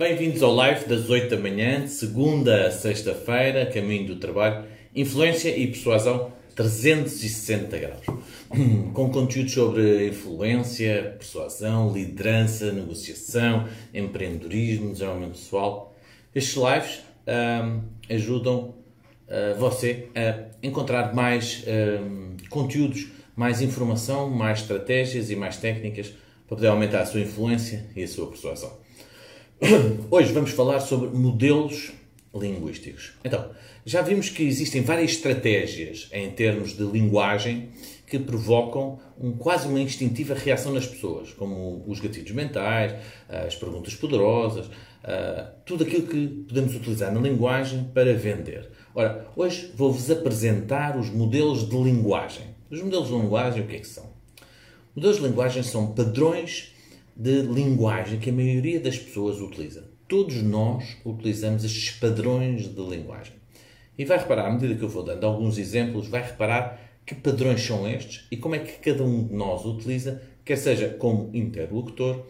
Bem-vindos ao live das 8 da manhã, segunda a sexta-feira, caminho do trabalho, influência e persuasão 360 graus. Com conteúdos sobre influência, persuasão, liderança, negociação, empreendedorismo, desenvolvimento pessoal. Estes lives ajudam uh, você a encontrar mais conteúdos, mais informação, mais estratégias e mais técnicas para poder aumentar a sua influência e a sua persuasão. Hoje vamos falar sobre modelos linguísticos. Então, já vimos que existem várias estratégias em termos de linguagem que provocam um, quase uma instintiva reação nas pessoas, como os gatilhos mentais, as perguntas poderosas, tudo aquilo que podemos utilizar na linguagem para vender. Ora, hoje vou-vos apresentar os modelos de linguagem. Os modelos de linguagem, o que é que são? Modelos de linguagem são padrões de linguagem que a maioria das pessoas utiliza. Todos nós utilizamos estes padrões de linguagem. E vai reparar, à medida que eu vou dando alguns exemplos, vai reparar que padrões são estes e como é que cada um de nós utiliza, quer seja como interlocutor,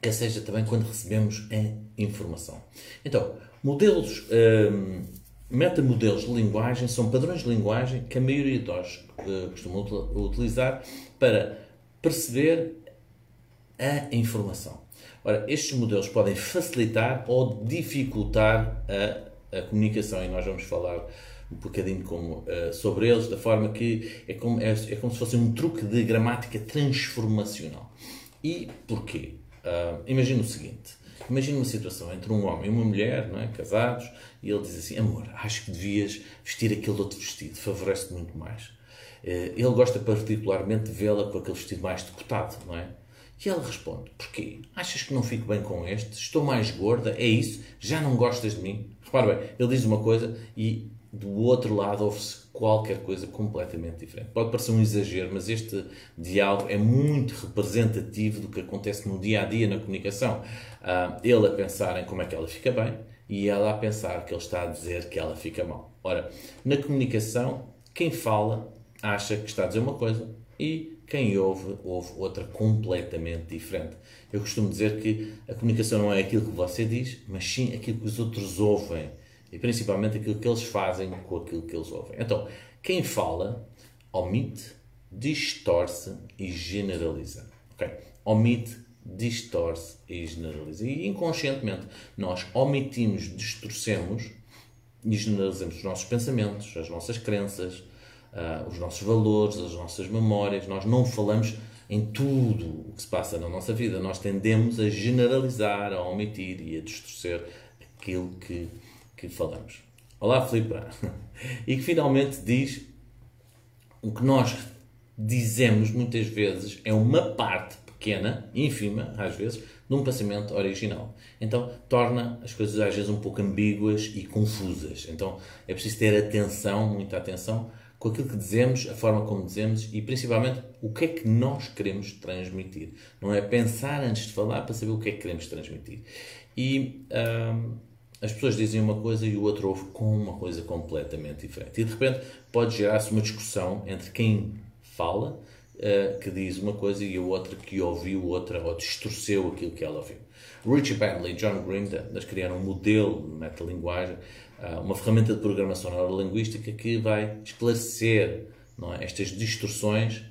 quer seja também quando recebemos a informação. Então, modelos, hum, metamodelos de linguagem são padrões de linguagem que a maioria de nós uh, costuma utilizar para perceber a informação. Ora, estes modelos podem facilitar ou dificultar a, a comunicação e nós vamos falar um bocadinho como, uh, sobre eles, da forma que é como, é, é, como se fosse um truque de gramática transformacional. E porquê? Uh, imagina o seguinte: imagina uma situação entre um homem e uma mulher, não é? casados, e ele diz assim: Amor, acho que devias vestir aquele outro vestido, favorece-te muito mais. Uh, ele gosta particularmente de vê-la com aquele vestido mais decotado, não é? E ela responde: Porquê? Achas que não fico bem com este? Estou mais gorda? É isso? Já não gostas de mim? Repara bem, ele diz uma coisa e do outro lado ouve-se qualquer coisa completamente diferente. Pode parecer um exagero, mas este diálogo é muito representativo do que acontece no dia a dia na comunicação. Uh, ele a pensar em como é que ela fica bem e ela a pensar que ele está a dizer que ela fica mal. Ora, na comunicação, quem fala acha que está a dizer uma coisa e quem ouve, ouve outra completamente diferente. Eu costumo dizer que a comunicação não é aquilo que você diz, mas sim aquilo que os outros ouvem. E principalmente aquilo que eles fazem com aquilo que eles ouvem. Então, quem fala, omite, distorce e generaliza. Okay? Omite, distorce e generaliza. E inconscientemente nós omitimos, distorcemos e generalizamos os nossos pensamentos, as nossas crenças, uh, os nossos valores, as nossas memórias. Nós não falamos em tudo o que se passa na nossa vida. Nós tendemos a generalizar, a omitir e a distorcer aquilo que, que falamos. Olá, Filipe. E que finalmente diz o que nós dizemos muitas vezes é uma parte pequena, ínfima, às vezes, de um pensamento original. Então, torna as coisas às vezes um pouco ambíguas e confusas. Então, é preciso ter atenção, muita atenção, com aquilo que dizemos, a forma como dizemos e principalmente o que é que nós queremos transmitir. Não é pensar antes de falar para saber o que é que queremos transmitir. E hum, as pessoas dizem uma coisa e o outro ouve com uma coisa completamente diferente. E de repente pode gerar-se uma discussão entre quem fala, uh, que diz uma coisa, e o outro que ouviu outra ou distorceu aquilo que ela ouviu. Richie Bentley e John Green eles criaram um modelo de metalinguagem ah, uma ferramenta de programação neurolinguística que vai esclarecer é, estas distorções,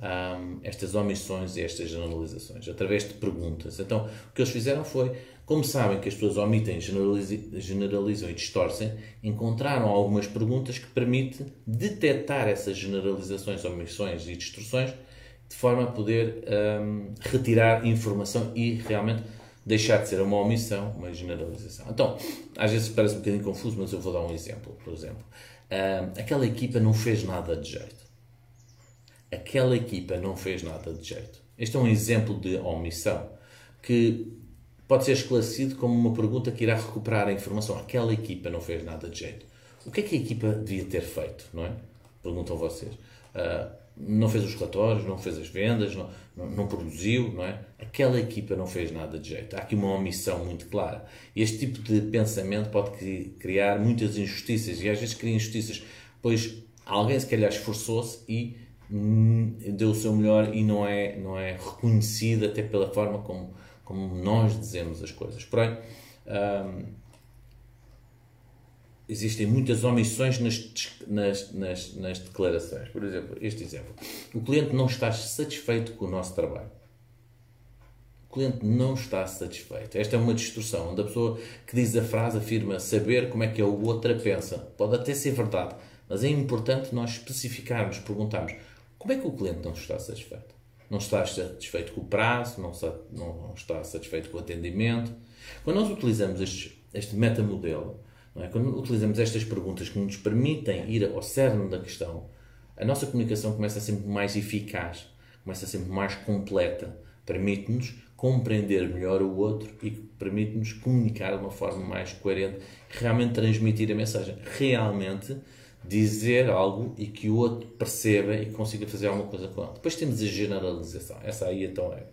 um, estas omissões e estas generalizações, através de perguntas. Então, o que eles fizeram foi, como sabem que as pessoas omitem, generalizam e distorcem, encontraram algumas perguntas que permitem detectar essas generalizações, omissões e distorções, de forma a poder um, retirar informação e realmente deixar de ser uma omissão, uma generalização. Então, às vezes parece um bocadinho confuso, mas eu vou dar um exemplo. Por exemplo, uh, aquela equipa não fez nada de jeito. Aquela equipa não fez nada de jeito. Este é um exemplo de omissão que pode ser esclarecido como uma pergunta que irá recuperar a informação. Aquela equipa não fez nada de jeito. O que é que a equipa devia ter feito, não é? Perguntam vocês. Uh, não fez os relatórios, não fez as vendas, não, não, não, produziu, não é? Aquela equipa não fez nada de jeito. Há aqui uma omissão muito clara. Este tipo de pensamento pode criar muitas injustiças e às vezes cria injustiças, pois alguém se calhar esforçou-se e hum, deu o seu melhor e não é, não é reconhecido até pela forma como, como nós dizemos as coisas. Porém, existem muitas omissões nas, nas, nas, nas, declarações. Por exemplo, este exemplo. O cliente não está satisfeito com o nosso trabalho. O cliente não está satisfeito. Esta é uma distorção, onde a pessoa que diz a frase afirma saber como é que a outra pensa. Pode até ser verdade, mas é importante nós especificarmos, perguntarmos como é que o cliente não está satisfeito. Não está satisfeito com o prazo, não não está satisfeito com o atendimento. Quando nós utilizamos este, este metamodelo, é? Quando utilizamos estas perguntas que nos permitem ir ao cerne da questão, a nossa comunicação começa a ser mais eficaz, começa a ser mais completa, permite-nos compreender melhor o outro e permite-nos comunicar de uma forma mais coerente, realmente transmitir a mensagem, realmente dizer algo e que o outro perceba e consiga fazer alguma coisa com ele. Depois temos a generalização. Essa aí então é.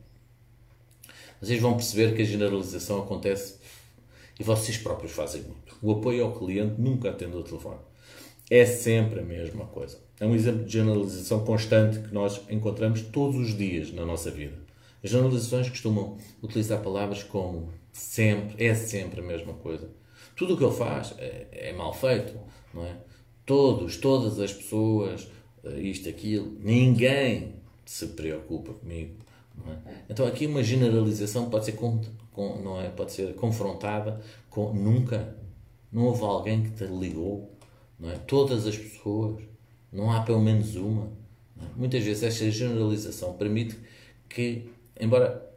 Vocês vão perceber que a generalização acontece e vocês próprios fazem muito. O apoio ao cliente nunca atende o telefone. É sempre a mesma coisa. É um exemplo de generalização constante que nós encontramos todos os dias na nossa vida. As generalizações costumam utilizar palavras como sempre, é sempre a mesma coisa. Tudo o que ele faz é, é mal feito, não é? Todos, todas as pessoas, eh, isto, aquilo, ninguém se preocupa comigo. É? Então aqui uma generalização pode ser, com, com, não é? pode ser confrontada com nunca, não houve alguém que te ligou, não é? todas as pessoas, não há pelo menos uma. É? Muitas vezes esta generalização permite que, embora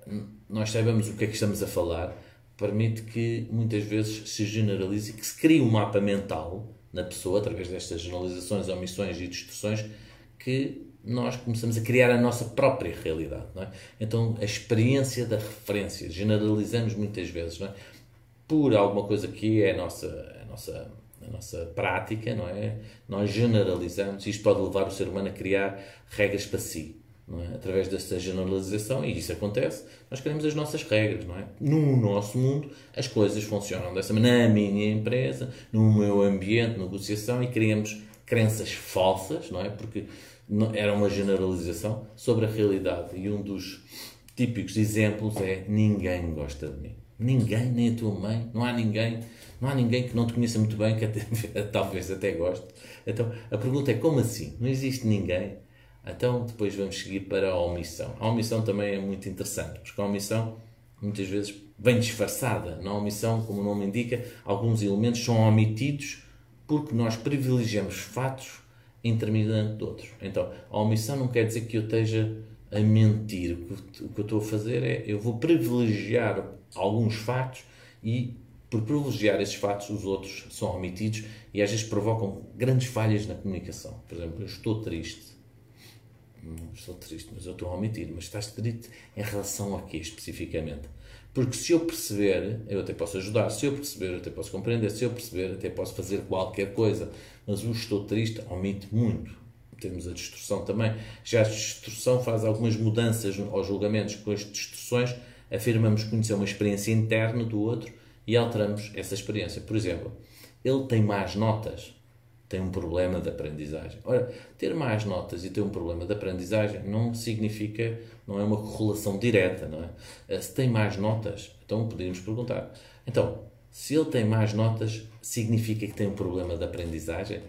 nós saibamos o que é que estamos a falar, permite que muitas vezes se generalize e que se crie um mapa mental na pessoa, através destas generalizações, omissões e distorções, que nós começamos a criar a nossa própria realidade. É? Então, a experiência da referência, generalizamos muitas vezes, é? por alguma coisa que é a nossa, a nossa, a nossa prática, não é? Nós generalizamos, isto pode levar o ser humano a criar regras para si. É? Através desta generalização, e isso acontece, nós queremos as nossas regras. Não é? No nosso mundo, as coisas funcionam dessa maneira, na minha empresa, no meu ambiente, negociação, e criamos crenças falsas, não é? Porque era uma generalização sobre a realidade. E um dos típicos exemplos é ninguém gosta de mim. Ninguém, nem a tua mãe, não há ninguém, não há ninguém que não te conheça muito bem, que até, talvez até goste. Então, a pergunta é como assim? Não existe ninguém? Então, depois vamos seguir para a omissão. A omissão também é muito interessante, porque a omissão muitas vezes vem disfarçada. Na omissão, como o nome indica, alguns elementos são omitidos porque nós privilegiamos fatos em detrimento de outros. Então, a omissão não quer dizer que eu esteja a mentir. O que eu estou a fazer é, eu vou privilegiar alguns fatos e, por privilegiar esses fatos, os outros são omitidos e às vezes provocam grandes falhas na comunicação. Por exemplo, eu estou triste. Estou triste, mas eu estou a omitir. Mas estás triste em relação a quê, especificamente? Porque se eu perceber, eu até posso ajudar. Se eu perceber, eu até posso compreender. Se eu perceber, até posso fazer qualquer coisa. Mas o estou triste omite muito. Temos a distorção também. Já a distorção faz algumas mudanças aos julgamentos. Com as distorções, afirmamos conhecer uma experiência interna do outro e alteramos essa experiência. Por exemplo, ele tem más notas tem um problema de aprendizagem. Ora, ter mais notas e ter um problema de aprendizagem não significa, não é uma correlação direta, não é? Eh, se tem mais notas, então podemos perguntar. Então, se ele tem mais notas, significa que tem um problema de aprendizagem?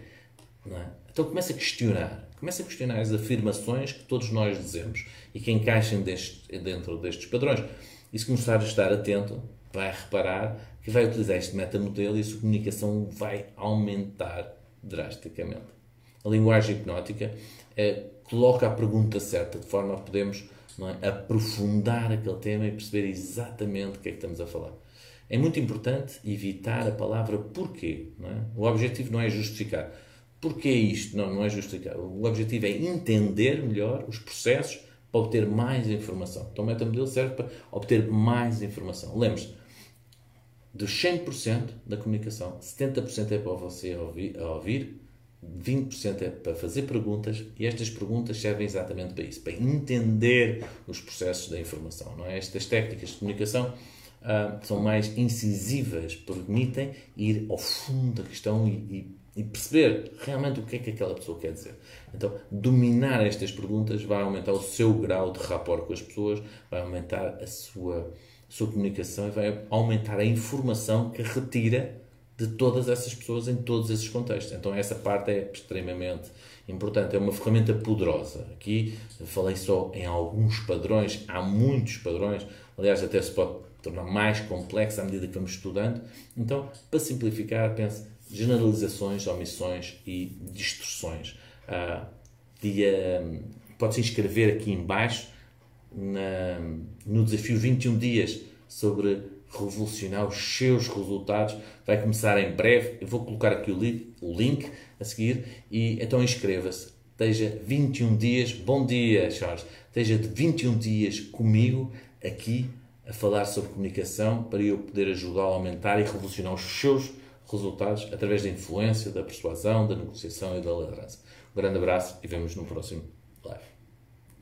Não é? Então começa a questionar. Começa a questionar as afirmações que todos nós dizemos e que encaixem deste, dentro destes padrões. E se começar a estar atento, vai reparar que vai utilizar este metamodelo e a sua comunicação vai aumentar drasticamente. A linguagem hipnótica é, coloca a pergunta certa, de forma a podermos é, aprofundar aquele tema e perceber exatamente o que é que estamos a falar. É muito importante evitar a palavra porquê. É? O objetivo não é justificar. Porquê isto? Não, não é justificar. O objetivo é entender melhor os processos para obter mais informação. Então o metamodelo serve para obter mais informação. Lembre-se, dos 100% da comunicação, 70% é para você ouvir, ouvir 20% é para fazer perguntas e estas perguntas servem exatamente para isso, para entender os processos da informação. Não é? Estas técnicas de comunicação uh, são mais incisivas, permitem ir ao fundo da questão e, e, e, perceber realmente o que é que aquela pessoa quer dizer. Então, dominar estas perguntas vai aumentar o seu grau de rapport com as pessoas, vai aumentar a sua sua comunicação e vai aumentar a informação que retira de todas essas pessoas em todos esses contextos. Então essa parte é extremamente importante, é uma ferramenta poderosa. Aqui falei só em alguns padrões, há muitos padrões, aliás até se pode tornar mais complexo à medida que vamos estudando. Então, para simplificar, pense generalizações, omissões e distorções. Ah, dia, pode se inscrever aqui embaixo na, no desafio 21 dias sobre revolucionar os seus resultados. Vai começar em breve. Eu vou colocar aqui o, li o link a seguir e então inscreva-se. Esteja 21 dias, bom dia, Charles. Esteja de 21 dias comigo aqui a falar sobre comunicação para eu poder ajudá-lo a aumentar e revolucionar os seus resultados através da influência, da persuasão, da negociação e da liderança. Um grande abraço e vemos no próximo live.